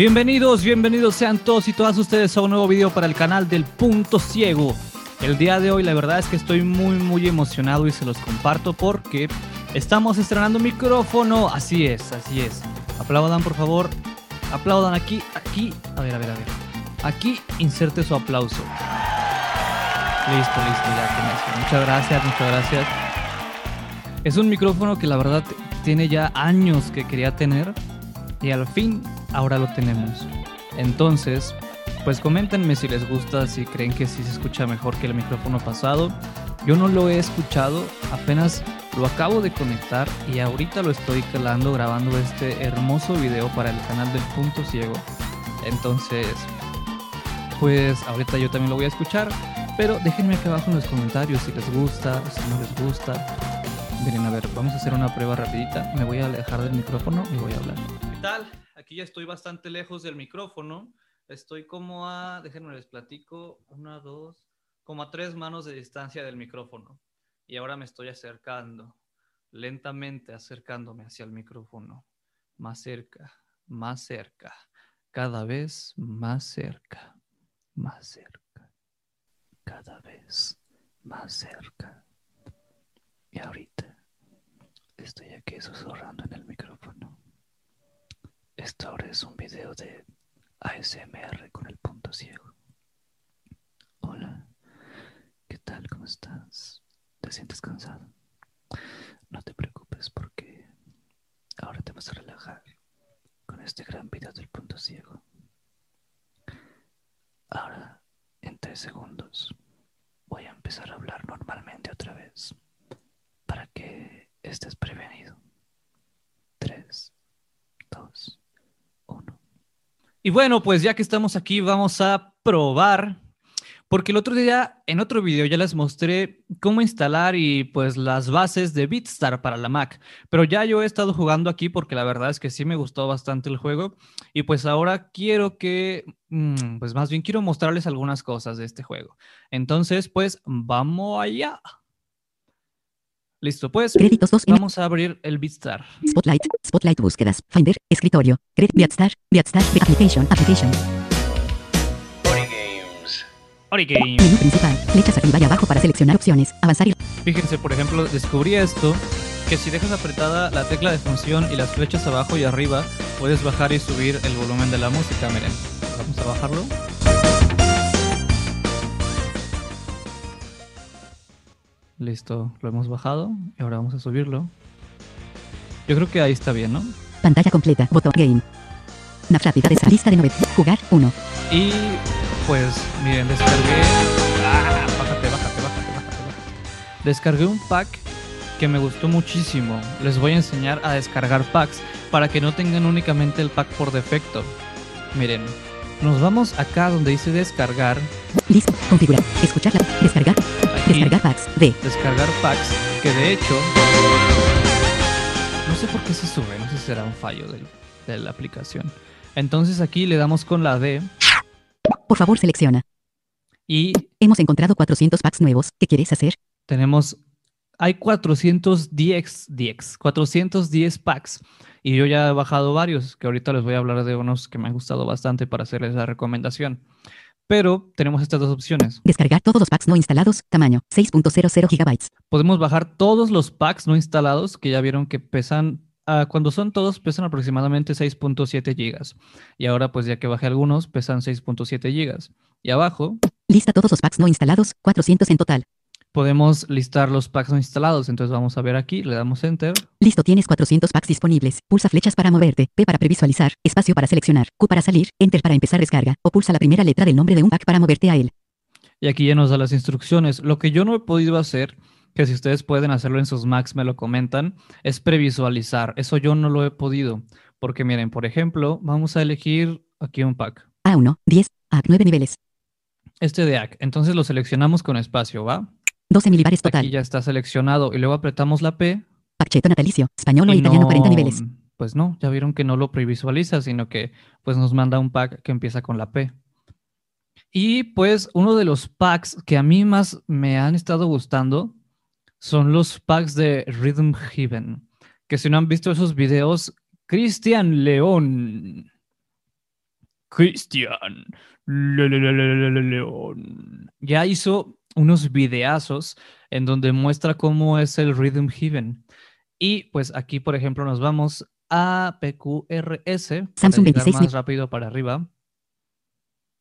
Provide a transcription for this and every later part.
Bienvenidos, bienvenidos sean todos y todas ustedes a un nuevo video para el canal del Punto Ciego. El día de hoy la verdad es que estoy muy muy emocionado y se los comparto porque estamos estrenando micrófono. Así es, así es. Aplaudan por favor. Aplaudan aquí, aquí. A ver, a ver, a ver. Aquí inserte su aplauso. Listo, listo, ya con eso. Muchas gracias, muchas gracias. Es un micrófono que la verdad tiene ya años que quería tener y al fin ahora lo tenemos. Entonces, pues coméntenme si les gusta, si creen que sí se escucha mejor que el micrófono pasado. Yo no lo he escuchado, apenas lo acabo de conectar y ahorita lo estoy calando grabando este hermoso video para el canal del Punto Ciego. Entonces, pues ahorita yo también lo voy a escuchar, pero déjenme aquí abajo en los comentarios si les gusta, si no les gusta. Miren, a ver, vamos a hacer una prueba rapidita. Me voy a alejar del micrófono y voy a hablar. ¿Qué tal? Aquí ya estoy bastante lejos del micrófono. Estoy como a, déjenme les platico, una, dos, como a tres manos de distancia del micrófono. Y ahora me estoy acercando, lentamente acercándome hacia el micrófono. Más cerca, más cerca, cada vez más cerca, más cerca, cada vez más cerca. Y ahorita estoy aquí susurrando en el micrófono. Esto ahora es un video de ASMR con el punto ciego. Hola, ¿qué tal? ¿Cómo estás? ¿Te sientes cansado? No te preocupes porque ahora te vas a relajar con este gran video del punto ciego. Ahora, en tres segundos, voy a empezar a hablar normalmente otra vez para que estés prevenido. Tres, dos, Y bueno, pues ya que estamos aquí, vamos a probar. Porque el otro día, en otro video, ya les mostré cómo instalar y pues las bases de BeatStar para la Mac. Pero ya yo he estado jugando aquí porque la verdad es que sí me gustó bastante el juego. Y pues ahora quiero que, mm, pues más bien quiero mostrarles algunas cosas de este juego. Entonces, pues vamos allá. Listo, pues Créditos 2 vamos a abrir el BeatStar. Spotlight, Spotlight búsquedas, Finder, escritorio, Credit Beatstar, Beatstar, Application, Application, Ori Game. menú principal, flechas arriba y abajo para seleccionar opciones, avanzar y Fíjense, por ejemplo, descubrí esto, que si dejas apretada la tecla de función y las flechas abajo y arriba, puedes bajar y subir el volumen de la música, miren. Vamos a bajarlo. Listo, lo hemos bajado y ahora vamos a subirlo. Yo creo que ahí está bien, ¿no? pantalla completa, botón game. Nav rápida de esa lista de 9, jugar 1, Y pues, miren, descargué. Ah, bájate, bájate, bájate, bájate, bájate. Descargué un pack que me gustó muchísimo. Les voy a enseñar a descargar packs para que no tengan únicamente el pack por defecto. Miren, nos vamos acá donde dice descargar. listo, configurar, escuchar la, descargar, descargar packs, D, descargar packs, que de hecho. No sé por qué se sube, no sé si será un fallo del- de la aplicación. Entonces aquí le damos con la D por favor selecciona. y Hemos encontrado 400 packs nuevos, ¿qué quieres hacer? tenemos, hay 410, 10, 410 packs y yo ya he bajado varios, que ahorita les voy a hablar de unos que me han gustado bastante para hacerles la recomendación. Pero tenemos estas dos opciones. Descargar todos los packs no instalados, tamaño, 6.00 gigabytes. Podemos bajar todos los packs no instalados, que ya vieron que pesan, ah, cuando son todos, pesan aproximadamente 6.7 gigas. Y ahora, pues ya que bajé algunos, pesan 6.7 gigas. Y abajo Lista todos los packs no instalados, 400 en total. Podemos listar los packs no instalados. Entonces vamos a ver aquí, le damos enter. Listo, tienes 400 packs disponibles. Pulsa flechas para moverte, P para previsualizar, espacio para seleccionar, Q para salir, Enter para empezar descarga, o pulsa la primera letra del nombre de un pack para moverte a él. Y aquí ya nos da las instrucciones. Lo que yo no he podido hacer, que si ustedes pueden hacerlo en sus Macs, me lo comentan, es previsualizar. Eso yo no lo he podido. Porque miren, por ejemplo, vamos a elegir aquí un pack. A1, 10, A 9 niveles, Este de AC. Entonces lo seleccionamos con espacio, ¿va? 12 milibares Aquí total. ya está seleccionado y luego apretamos la P. Pacheto natalicio, español o italiano no- 40 niveles. Pues no, ya vieron que no lo previsualiza, sino que pues nos manda un pack que empieza con la P. Y pues uno de los packs que a mí más me han estado gustando son los packs de Rhythm Heaven. Que si no han visto esos videos, Cristian León. Cristian Le- le- le- le- le- le- León ya hizo unos videazos en donde muestra cómo es el Rhythm Heaven. Y pues aquí, por ejemplo, nos vamos a PQRS Samsung llegar 26 más rápido para arriba.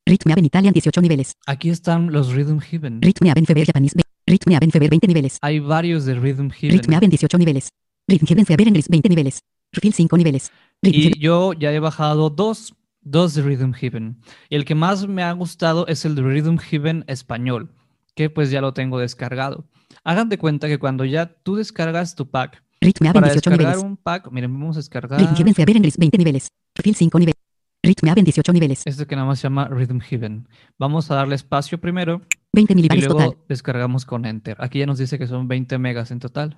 Ritme Aven Italian 18 niveles. Aquí están los Rhythm Heaven. Ritme Aven Feber Japanese. ve- Ritme Aven Feber 20 niveles. Hay varios de Rhythm Heaven. Aven 18 niveles. Rhythm Heaven Feber English 20 niveles. Refill 5 niveles. Rhythm Y Heaven- yo ya he bajado dos, dos de Rhythm Heaven. Y el que más me ha gustado es el de Rhythm Heaven español, que pues ya lo tengo descargado. Hagan de cuenta que cuando ya tú descargas tu pack, Ritme Aven para 18 descargar niveles. un pack, miren, vamos a descargar Rhythm Heaven English 20 niveles. Refill 5 niveles. Ritme Aven 18 niveles. este que nada más se llama Rhythm Heaven. Vamos a darle espacio primero 20 y milibares luego total. descargamos con Enter. Aquí ya nos dice que son 20 megas en total.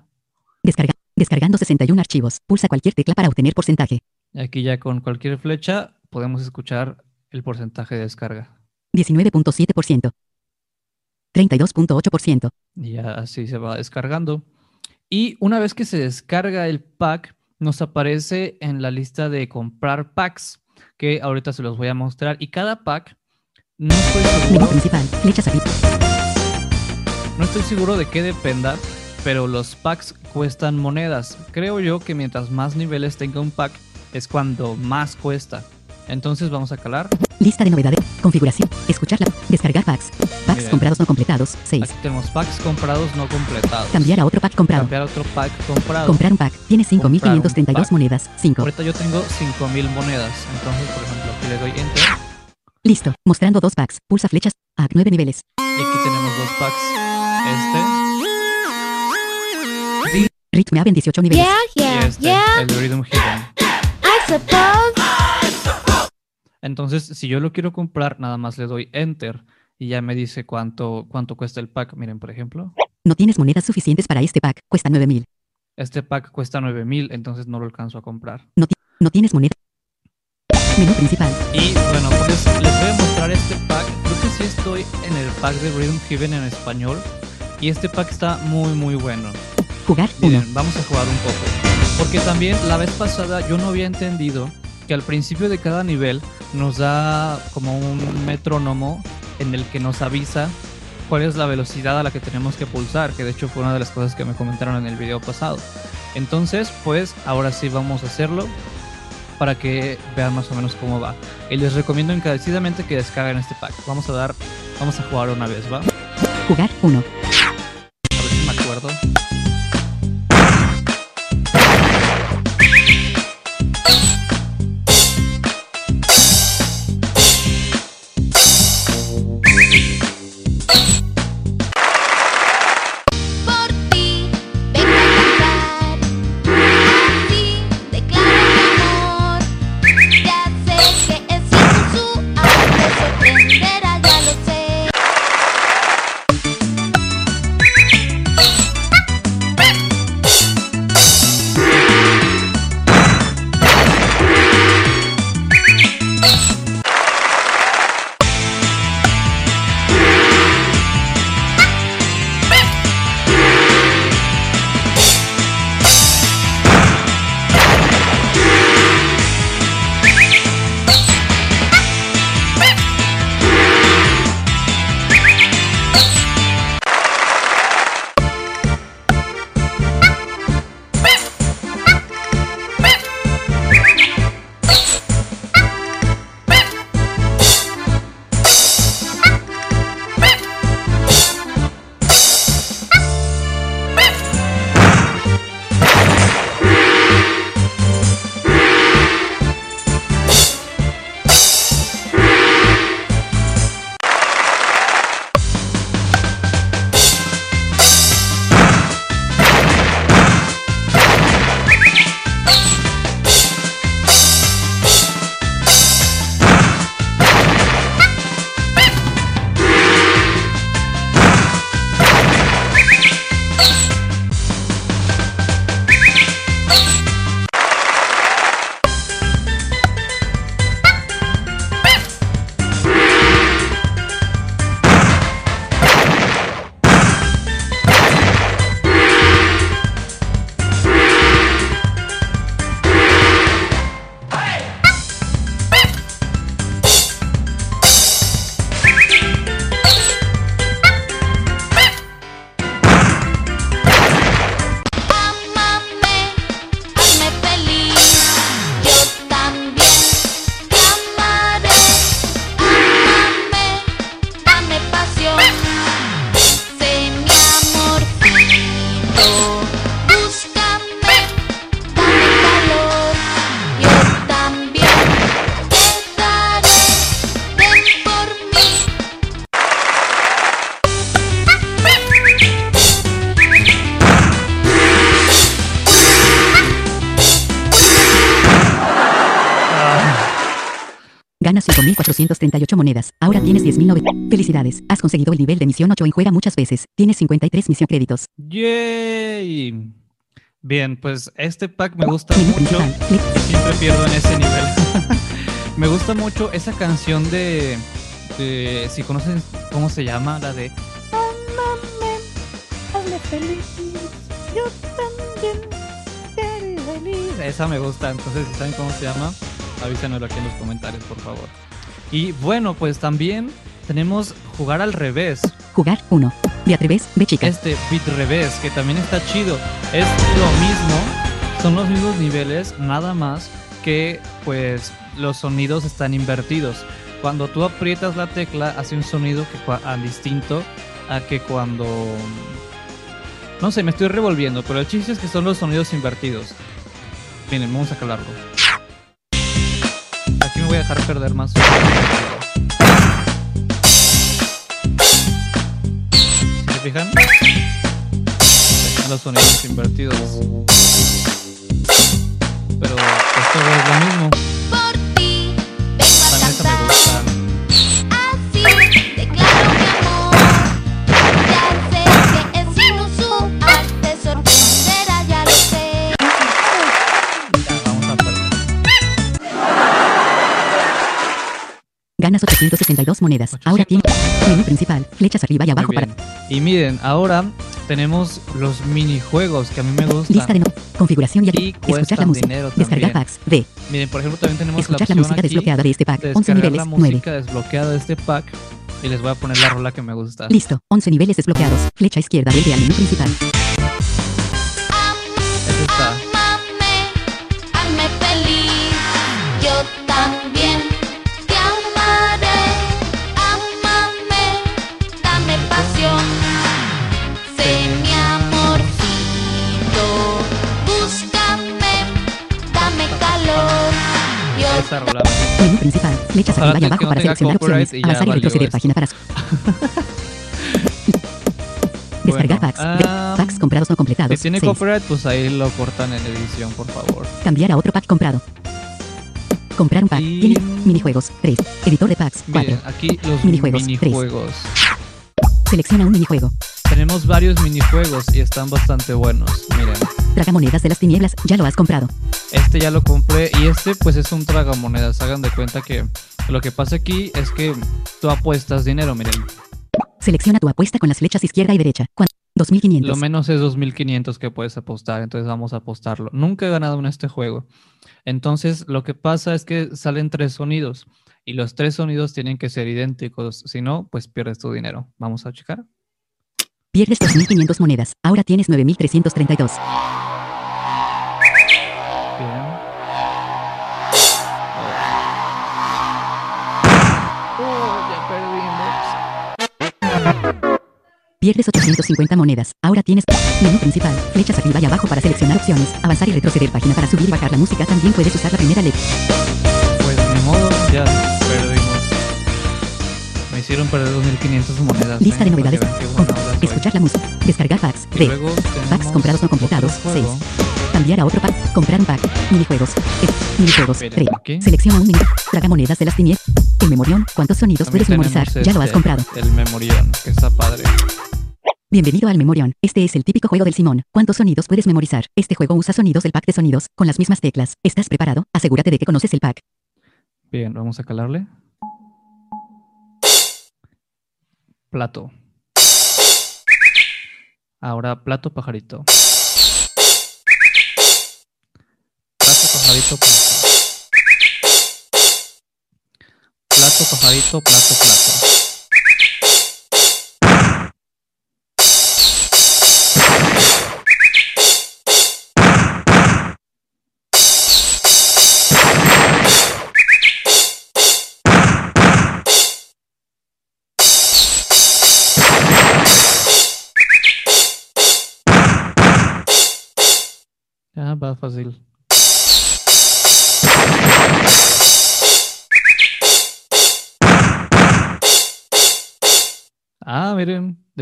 Descarga. Descargando 61 archivos. Pulsa cualquier tecla para obtener porcentaje. Y aquí ya con cualquier flecha podemos escuchar el porcentaje de descarga. 19.7%. 32.8%. Y ya así se va descargando. Y una vez que se descarga el pack, nos aparece en la lista de comprar packs, que ahorita se los voy a mostrar. Y cada pack, no estoy seguro, principal. Flechas arriba. no estoy seguro de qué dependa, pero los packs cuestan monedas. Creo yo que mientras más niveles tenga un pack, es cuando más cuesta. Entonces vamos a calar. Lista de novedades. Configuración. Escucharla. Descargar packs. Packs comprados no completados. 6. Aquí tenemos packs comprados no completados. Cambiar a otro pack comprado. Cambiar otro pack comprado. Comprar un pack. Tiene Comprar un 5.532 pack. monedas. 5. Ahorita yo tengo 5000 monedas. Entonces, por ejemplo, aquí le doy enter. Listo. Mostrando dos packs. Pulsa flechas. A 9 niveles. Y aquí tenemos dos packs. Ritme Aven 18 niveles. Yeah, Este yeah, y este, yeah. el Rhythm Heaven. I suppose. Entonces, si yo lo quiero comprar, nada más le doy enter y ya me dice cuánto, cuánto cuesta el pack. Miren, por ejemplo, No tienes monedas suficientes para este pack. Cuesta 9000. este pack cuesta 9000, entonces no lo alcanzo a comprar. No tienes moneda. Menú principal. Y bueno, pues les voy a mostrar este pack. Creo que sí estoy en el pack de Rhythm Heaven en español. Y este pack está muy, muy bueno. Jugar 1. Miren, vamos a jugar un poco. Porque también la vez pasada yo no había entendido que al principio de cada nivel nos da como un metrónomo en el que nos avisa cuál es la velocidad a la que tenemos que pulsar, que de hecho fue una de las cosas que me comentaron en el video pasado. Entonces, pues ahora sí vamos a hacerlo para que vean más o menos cómo va. Y les recomiendo encarecidamente que descarguen este pack. Vamos a dar, vamos a jugar una vez, ¿va? Jugar 1. you 4.438 monedas. Ahora tienes 10.009. Felicidades. Has conseguido el nivel de misión 8 en juega muchas veces. Tienes 53 misión créditos. ¡Yay! Bien, pues este pack me gusta mucho. Siempre pierdo en ese nivel. me gusta mucho esa canción de, de... Si conocen cómo se llama, la de... Hazme feliz, yo también. Esa me gusta, entonces si saben cómo se llama avísenoslo aquí en los comentarios, por favor. Y bueno, pues también tenemos jugar al revés. Jugar 1. De atreves, ve chica. Este beat revés, que también está chido. Es lo mismo, son los mismos niveles, nada más que pues los sonidos están invertidos. Cuando tú aprietas la tecla hace un sonido que ah, distinto a que cuando no sé, me estoy revolviendo, pero el chiste es que son los sonidos invertidos. Miren, vamos a calarlo. Voy a dejar perder más. ¿Se fijan? Los sonidos invertidos. Pero esto es lo mismo. Ganas 862 monedas. Ahora tienes. Menú principal. Flechas arriba y abajo para. Y miren, ahora tenemos los minijuegos que a mí me Lista gustan. de no. Configuración y, Y Escuchar la música. Descargar packs. D. Miren, por ejemplo, también tenemos Escuchar la la música aquí desbloqueada de este pack. de 11 descargar niveles. la 9. música desbloqueada de este pack. Y les voy a poner la rola que me gusta. Listo. 11 niveles desbloqueados. Flecha izquierda. Vuelve al menú principal. Flechas arriba y abajo para seleccionar opciones. Avanzar y retroceder página para. Descargar Bueno, packs. ah, packs comprados no completados. Si tiene Seis. copyright, pues ahí lo cortan en edición, por favor. Cambiar a otro pack comprado. Comprar un pack. Y- minijuegos. 3. Editor de packs. 4. Miren, aquí los Minijuegos, minijuegos. Selecciona un minijuego. Tenemos varios minijuegos y están bastante buenos. Miren, Tragamonedas de las tinieblas. Ya lo has comprado. este ya lo compré y este pues es un tragamonedas. Hagan de cuenta que lo que pasa aquí es que tú apuestas dinero, miren. Selecciona tu apuesta con las flechas izquierda y derecha. Cuan- 2500. Lo menos es 2500 que puedes apostar, entonces vamos a apostarlo. Nunca he ganado en este juego. Entonces, lo que pasa es que salen tres sonidos y los tres sonidos tienen que ser idénticos, si no, pues pierdes tu dinero. Vamos a checar. Pierdes 2500 monedas. Ahora tienes 9332. Bien. Pierdes 850 monedas. Ahora tienes menú principal, flechas arriba y abajo para seleccionar opciones, avanzar y retroceder página para subir y bajar la música. También puedes usar la primera letra. Hicieron perder 2500 monedas. Lista ¿eh? de Para novedades. escuchar la música. Descargar packs. D. Packs comprados no completados. 6. juego. Cambiar a otro pack. Comprar un pack. Minijuegos. E. Minijuegos. Esperen, 3. ¿aquí? Selecciona un mini. Tragamonedas de las tinieblas. El memorión. ¿Cuántos sonidos También puedes memorizar? Ya lo has este, comprado. El memorión, que está padre. Bienvenido al Memorión. Este es el típico juego del Simón. ¿Cuántos sonidos puedes memorizar? Este juego usa sonidos del pack de sonidos, con las mismas teclas. ¿Estás preparado? Asegúrate de que conoces el pack. Bien, vamos a calarle. Plato. Ahora plato, pajarito. Plato, pajarito, plato. Plato, pajarito, plato, plato.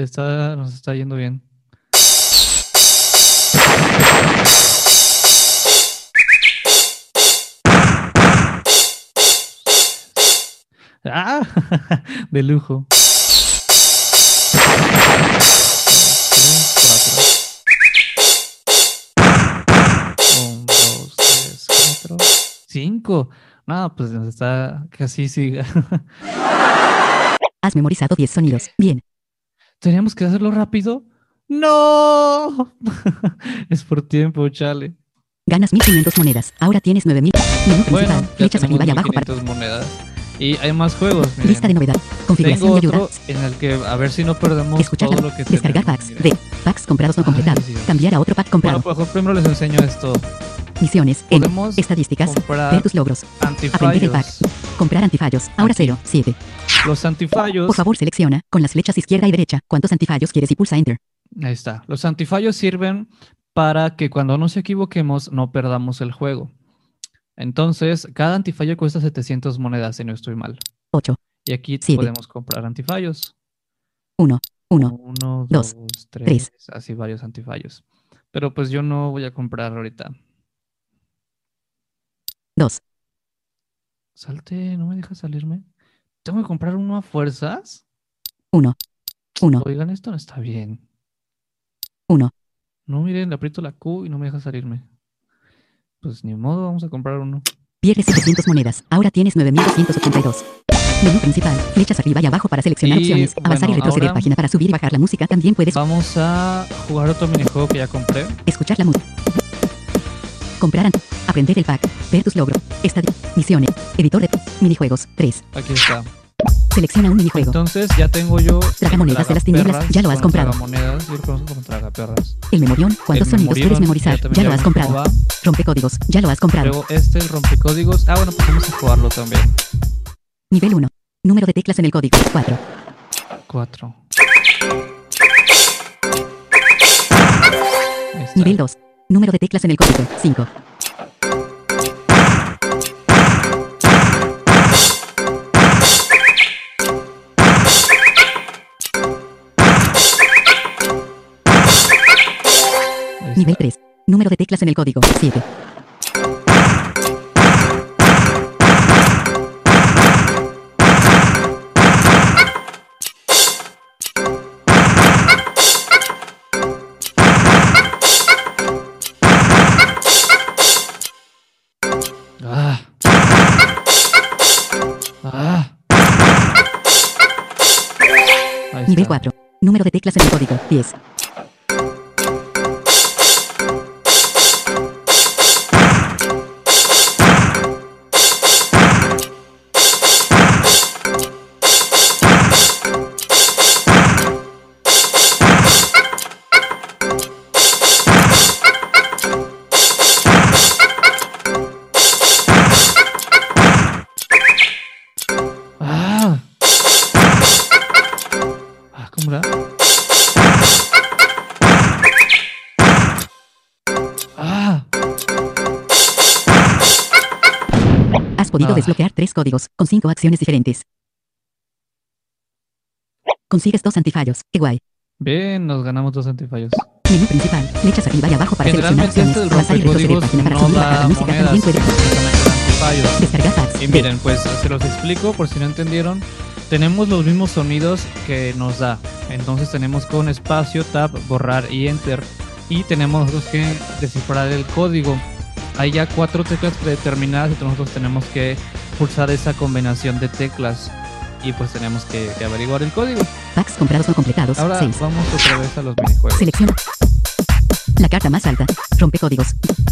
Está, nos está yendo bien. Ah, de lujo. Cinco. No, pues nos está casi siga. Has memorizado 10 sonidos. Bien. ¿Teníamos que hacerlo rápido? ¡No! es por tiempo, chale. Ganas 1500 monedas. Ahora tienes 9000. Menú principal. Bueno, Flechas arriba y abajo para 1500 monedas. Y hay más juegos, miren. lista de novedad. Configuración Tengo y ayuda. otro en el que a ver si no perdemos Escuchar todo lo que Descargar tenemos, packs. miren. D. Packs comprados no completados. Cambiar a otro pack Bueno, comprado. pues mejor primero les enseño esto. Misiones. N. Podemos Estadísticas. Ver tus logros. Aprender el pack. Comprar antifallos. Ahora Aquí. 0. 7. Los antifallos, Por favor, selecciona con las flechas izquierda y derecha cuántos antifallos quieres y pulsa Enter. ahí está. Los antifallos sirven para que cuando nos equivoquemos no perdamos el juego. Entonces, cada antifallo cuesta 700 monedas, si no estoy mal. 8. Y aquí Siete. podemos comprar antifallos. 1. 1. Uno, dos, dos, tres. tres, así varios antifallos. Pero pues yo no voy a comprar ahorita. 2. Salte, no me deja salirme. ¿Tengo que comprar uno a fuerzas? 1. 1. Oigan, esto no está bien. 1. No, miren, le aprieto la Q y no me deja salirme. Pues ni modo, vamos a comprar uno. Pierdes 700 monedas. Ahora tienes 9282. Menú principal. Flechas arriba y abajo para seleccionar Y, opciones. Avanzar y retroceder página para subir y bajar la música. También puedes Vamos a jugar otro minijuego que ya compré. escuchar la música. Comprar. Aprender el pack. Ver tus logros. Estadi Misiones. Editor de minijuegos. 3. Aquí está. Selecciona un minijuego. Entonces ya tengo yo. Tragamonedas de las tinieblas, ya lo has comprado. Tragamonedas, yo conozco como tragaperras. El memorión. ¿Cuántos El sonidos quieres Memorion, memorizar? Ya lo has comprado. va. Rompecódigos. Ya lo has comprado. Luego este, el rompecódigos. Ah, bueno, pues vamos a jugarlo también. Nivel 1. Número de teclas en el código. 4. Cuatro. Ahí está. Nivel 2. Número de teclas en el código. 5. Nivel está. 3. Número de teclas en el código. 7. Ah. Ah. Nivel está. 4. Número de teclas en el código. 10. Has podido Ah. desbloquear tres códigos, con cinco acciones diferentes. Consigues dos antifallos. Qué guay. Bien, nos ganamos dos antifallos. Menú principal. Flechas arriba y abajo para seleccionar opciones. este Avanzar y retroceder página para no subir la música. monedas, También puedes antifallos. descargar packs. Y miren, pues se los explico por si no entendieron. Tenemos los mismos sonidos que nos da. Entonces tenemos con espacio, tab, borrar y enter. Y tenemos nosotros que descifrar el código. Hay ya cuatro teclas predeterminadas y nosotros tenemos que pulsar esa combinación de teclas. Y pues tenemos que, que averiguar el código. Packs comprados no completados. Ahora 6. vamos otra vez a los minijuegos. Selecciona. La carta más alta. Rompe códigos.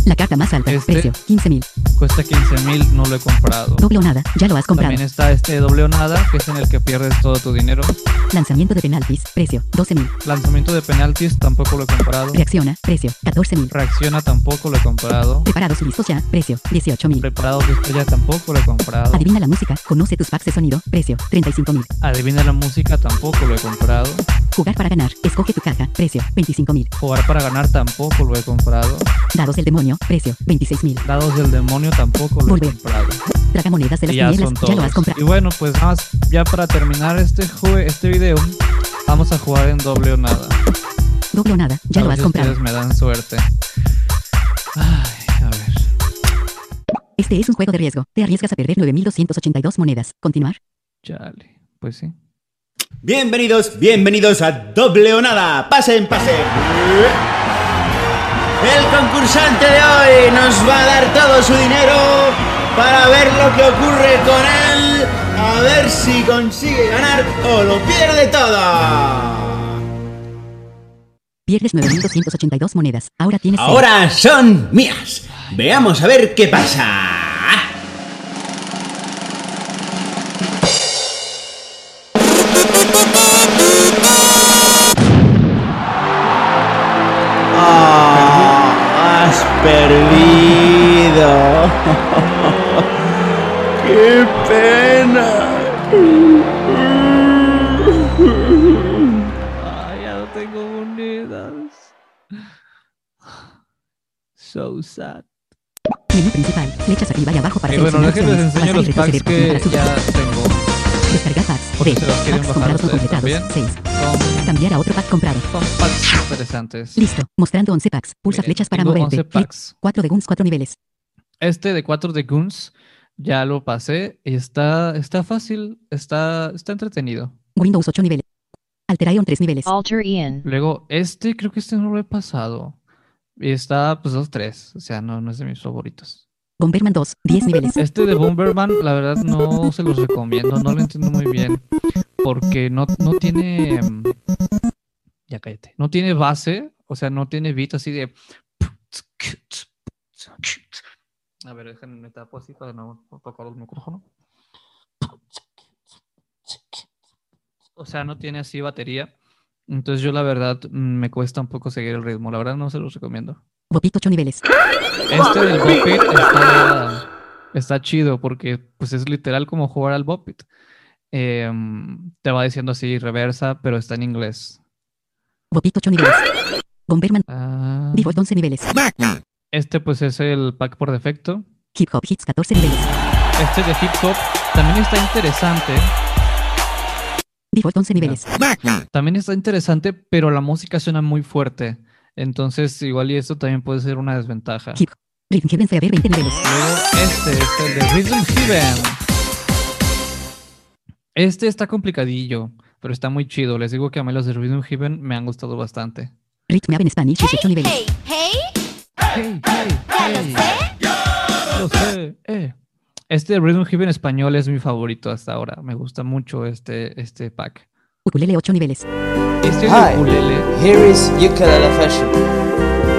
La carta más alta. Este. Precio. 15.000. Cuesta 15 mil, no lo he comprado. Doble o nada. Ya lo has comprado. También está este doble o nada, que es en el que pierdes todo tu dinero. Lanzamiento de penaltis. Precio. 12.000. Lanzamiento de penaltis, tampoco lo he comprado. Reacciona. Precio. 14.000. Reacciona, tampoco lo he comprado. Preparados y listos ya. Precio. 18.000. Preparados de estrella, tampoco lo he comprado. Adivina la música. Conoce tus packs de sonido. Precio. 35.000. Adivina la música, tampoco lo he comprado. Jugar para ganar. Escoge tu caja. Precio. 25.000. Jugar para ganar, tampoco lo he comprado. Dados del demonio. Precio. 26.000. Dados del demonio, tampoco lo he comprado. Traga monedas de las Y ya Ya lo has todos. comprado. Y bueno, pues nada más, ya para terminar este, jue- este video, vamos a jugar en doble o nada. Doble o nada. Ya A lo has si comprado. ustedes me dan suerte. Ay, a ver. Este es un juego de riesgo. Te arriesgas a perder 9.282 monedas. Continuar. Chale, pues sí. Bienvenidos, bienvenidos a Doble o Nada. Pasen, pasen. El concursante de hoy nos va a dar todo su dinero para ver lo que ocurre con él. A ver si consigue ganar o lo pierde todo. Pierdes 9.282 monedas. Ahora tienes. Ahora son mías. Veamos a ver qué pasa. Packs que ya tengo. Descargar packs. B. se los quieren Packs bajar comprados no ustedes completados. también. 6. Son, Cambiar a otro pack comprado. son packs interesantes. Listo. Mostrando 11 packs. Pulsa Miren, flechas para moverte. 11 Clic. packs. 4 de Guns, 4 niveles. Este de 4 de Goons ya lo pasé y está, está fácil, está, está entretenido. Windows 8 niveles. Alterion 3 niveles. Alter Ian. Luego, este creo que este no lo he pasado. Y está pues 2-3, o sea, no, no es de mis favoritos. Bomberman 2, 10 niveles. Este de Bomberman, la verdad no se los recomiendo, no lo entiendo muy bien. Porque no, no tiene. Ya cállate. No tiene base, o sea, no tiene beat así de. A ver, déjenme me tapo así para no tocar el micrófono. O sea, no tiene así batería. Entonces yo la verdad me cuesta un poco seguir el ritmo. La verdad no se los recomiendo. Bopit 8 niveles. Este del Bopit está, está chido porque pues es literal como jugar al Bopit. Em, te va diciendo así reversa, pero está en inglés. Bopit 8 niveles. Bomberman Ah, Default 11 niveles. este pues es el pack por defecto. Hip Hop Hits 14 niveles. Este de hip hop también está interesante. Default 11 niveles. También está interesante, pero la música suena muy fuerte. Entonces igual y esto también puede ser una desventaja. Hip Rhythm Heaven Forever 20 niveles. Luego este es el de Rhythm Heaven. Este está complicadillo, pero está muy chido. Les digo que a mí los de Rhythm Heaven me han gustado bastante. Rhythm Heaven Spanish 18 niveles. Hey, hey, Hey, hey, hey. Lo sé, eh. Este de Rhythm Heaven español es mi favorito hasta ahora. Me gusta mucho este, este pack. Ukulele 8 niveles. Este Hi. ukulele. Here is ukulele fashion.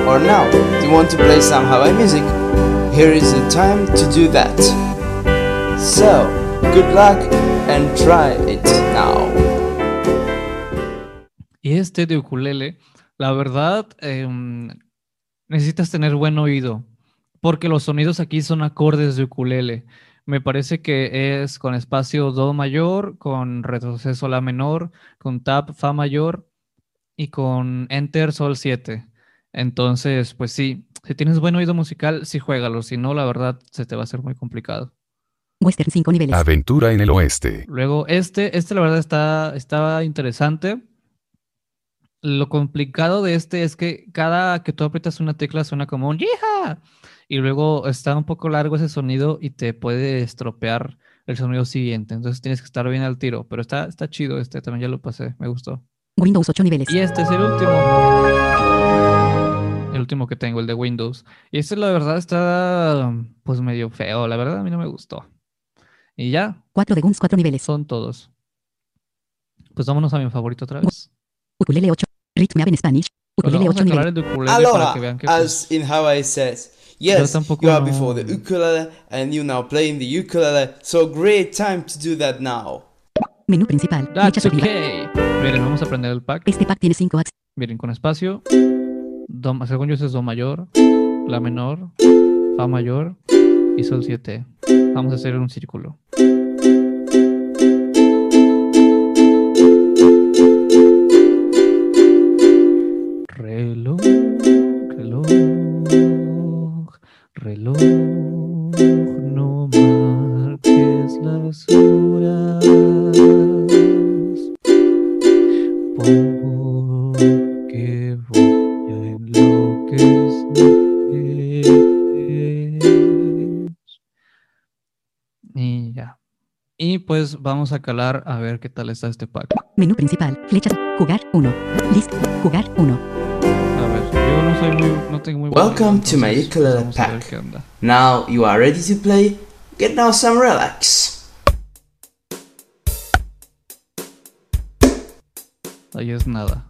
Or now, do you want to play some Hawaii music? Here is the time to do that. So, good luck and try it now. Y este de ukulele, la verdad, em, necesitas tener buen oído, porque los sonidos aquí son acordes de ukulele. Me parece que es con espacio Do mayor, con retroceso La menor, con tap Fa mayor y con Enter Sol 7. Entonces, pues sí, si tienes buen oído musical, sí juégalo, si no, la verdad, se te va a hacer muy complicado. Western 5 niveles. Aventura en el oeste. Luego, este, este la verdad está, está interesante. Lo complicado de este es que cada que tú aprietas una tecla suena como un ¡Yija! Y luego está un poco largo ese sonido y te puede estropear el sonido siguiente. Entonces tienes que estar bien al tiro. Pero está, está chido este, también ya lo pasé, me gustó. Windows 8 niveles. Y este es el último. El último que tengo, el de Windows. Y este la verdad está pues medio feo. La verdad a mí no me gustó. Y ya, 4 de Guns 4 niveles. son todos. Pues vámonos a mi favorito otra vez. Ukulele 8. Rhythm Heaven Spanish. Bueno, Ukulele vamos a 8 aclarar niveles. ukulele Aloha, que pues, as in Hawaii says. Yes, tampoco you are no- before the ukulele and you now playing the ukulele. So great time to do that now. Menú principal. That's okay. Miren, vamos a aprender el pack. Este pack tiene 5 acts. Miren, con espacio. Do- según yo, ese es Do mayor, La menor, Fa mayor y Sol 7. Vamos a hacer un círculo. Reloj, reloj, reloj, no marques las horas. Porque voy a enloquecer. Y ya. Y pues vamos a calar a ver qué tal está este pack. Menú principal. Flechas. Jugar 1. List. Jugar 1. A ver, yo no soy muy, no tengo muy Welcome to my ukulele vamos a ver pack. Now you are ready to play. Get now some relax. Ahí es nada.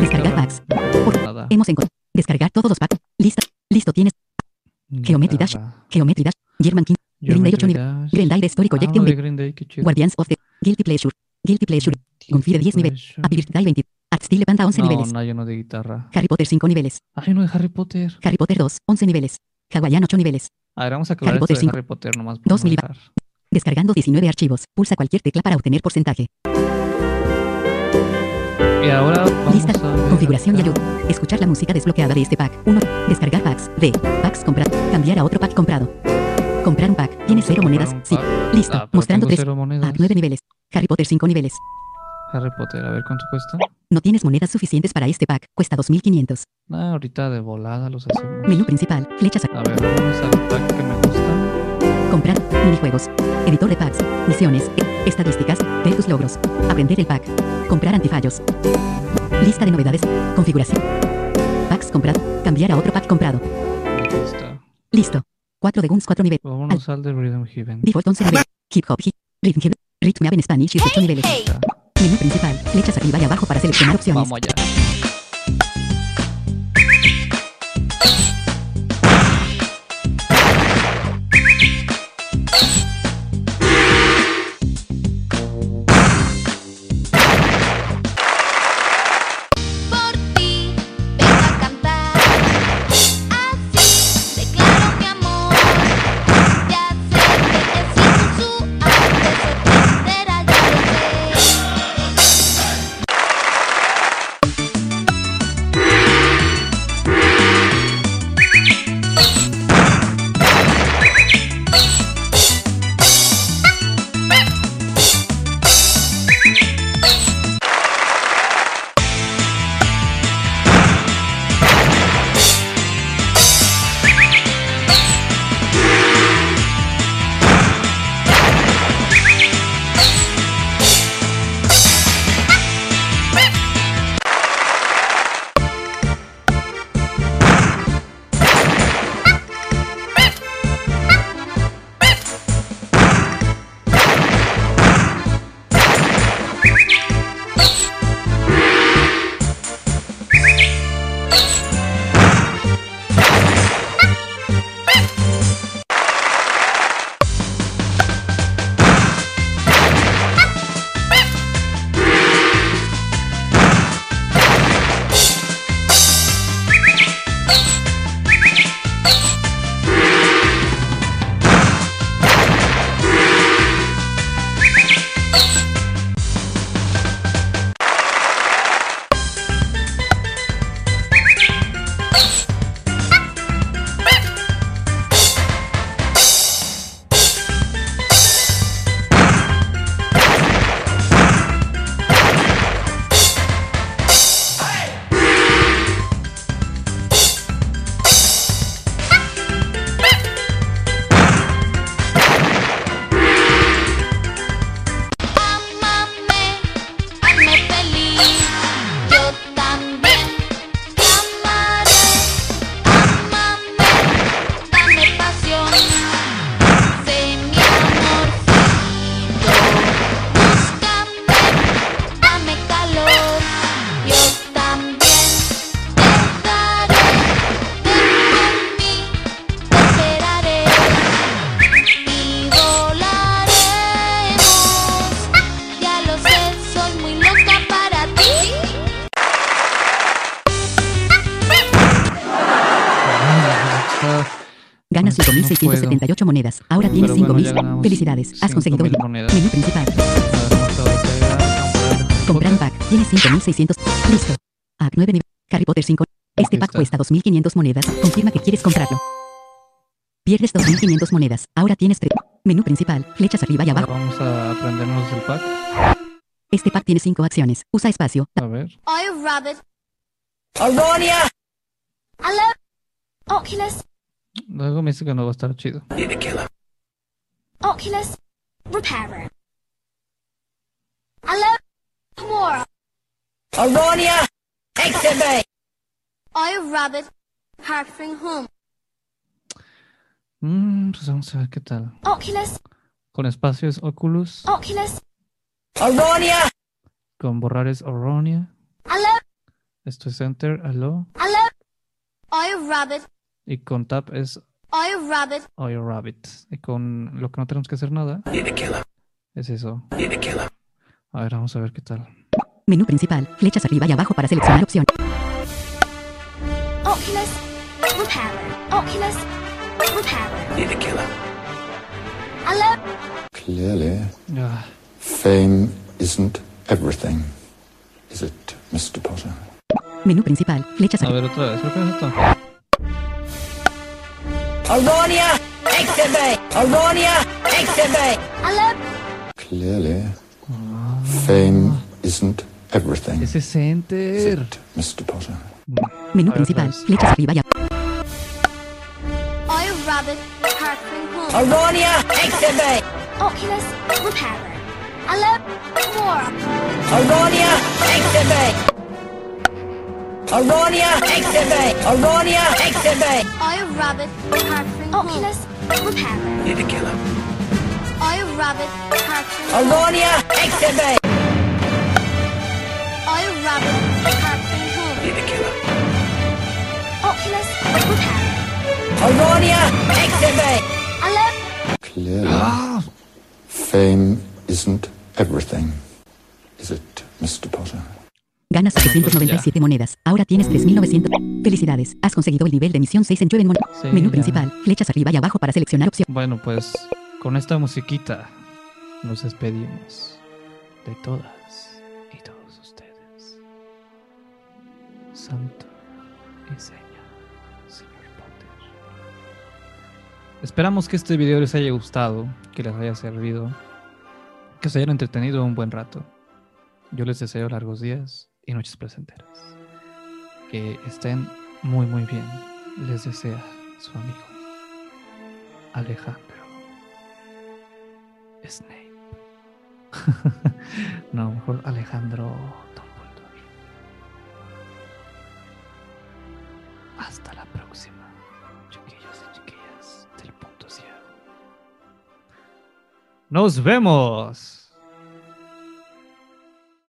Descargar packs. Por-. Hemos encontrado. Descargar todos los packs. Lista. Listo tienes. Geometry Dash. Geometry Dash. German King. Green Day 8 Geometry nivel. Green Day Story Ah, Collection. de de. Guardians of the. Guilty Pleasure. Guilty Pleasure. Confide 10 niveles. Happy Birthday 20. Art Style Panda 11 No, niveles. no hay uno de guitarra. Harry Potter 5 niveles. Hay uno de Harry Potter. Harry Potter 2 11 niveles. Hawaiian 8 niveles. A ver, vamos a aclarar Harry Potter de 5. Harry Potter nomás. por Dos no miliba- dejar. Descargando 19 archivos. Pulsa cualquier tecla para obtener porcentaje. Y ahora vamos Lista. Configuración y ayuda. Escuchar la música desbloqueada de este pack. 1. Descargar packs. D. Packs comprado. Cambiar a otro pack comprado. Comprar un pack. Tiene Vamos a 0 comprar monedas. Sí. Listo. Ah, Mostrando tengo 3. cero monedas. Pack 9 niveles. Harry Potter 5 niveles. Harry Potter, a ver cuánto cuesta. No tienes monedas suficientes para este pack. Cuesta 2500. Ah, ahorita de volada los hacemos. Menú principal. Flechas. a- A ver, vamos al pack que me gusta. Comprar. Minijuegos. Editor de packs. Misiones. Estadísticas. Ver tus logros. Aprender el pack. Comprar antifallos. Lista de novedades. Configuración. Packs comprado. Cambiar a otro pack comprado. Está. Listo. 4 de Guns 4 niveles. Vámonos al de Rhythm Heaven. Default 11 niveles. Hip hop hip. Rhythm heaven. Rhythm en Spanish 18 niveles. Menú principal. Flechas arriba y abajo para seleccionar opciones. Vamos allá. Vamos a darle Comprar un fotos. pack. Tienes 5.600. Listo. Pack 9 nivel. Harry Potter 5. Este pack cuesta 2.500 monedas. Confirma que quieres comprarlo. Pierdes 2.500 monedas. Ahora tienes 3. Menú principal. Flechas arriba y Ahora abajo. vamos a aprendernos el pack. Este pack tiene 5 acciones. Usa espacio. A ver. I rabbit. Aronia! Hello. Oculus. Luego me dice que no va a estar chido. Oculus. Repairer. Hello. Kimura. Aronia! Exhibit! I rabbit. Harping home. Mm, pues vamos a ver qué tal. Oculus. Con espacio es Oculus. Oculus. Aronia! Con borrar es Oronia. Hello. Esto es Enter, Hello. Hello. I rabbit. Y con Tap es I rabbit. Oh, your Rabbit. Y con lo que no tenemos que hacer nada. Es eso. A ver, vamos a ver qué tal. Menú principal. Flechas arriba y abajo para seleccionar opción. Oculus. Repairer. Oculus. Repairer. Hello. Clearly, Ah, fame isn't everything, is it, Mr. Potter? Menú principal. Flechas a arriba. ver, otra vez. Que es esto. Aronia! Exhibit! Aronia! Exhibit! Hello. Clearly, fame isn't everything, Es is ese Enter. it, Mr. Potter? Menú A ver, principal. otra vez. Flechas arriba y abajo. I rabbit. Harping home. Aronia! Exhibit! Oculus. Repairer. Hello. Kimura. Aronia! Exhibit! Aronia! Exhibit! Aronia! Exhibit! I rabbit. Harping home. Oculus. Repairer. I rabbit. Harping home. Aronia! Exhibit! I rabbit. Harping home. Oculus. Repairer. Aronia! Exhibit! Hello. Clearly, fame isn't everything, is it, Mr. Potter? Ganas 797 monedas. Ahora tienes 3.900. Felicidades. Has conseguido el nivel de misión 6 en Juven Mon- Sí, Menú ya. principal. Flechas arriba y abajo para seleccionar opción. Bueno, pues con esta musiquita nos despedimos de todas y todos ustedes. Santo y seña, señor Potter. Esperamos que este video les haya gustado, que les haya servido, que se hayan entretenido un buen rato. Yo les deseo largos días y noches placenteras. Que estén muy muy bien. Les desea su amigo. Alejandro Snape. no, mejor Alejandro Dumbledore. Hasta la próxima, chiquillos y chiquillas del punto ciego. ¡Nos vemos!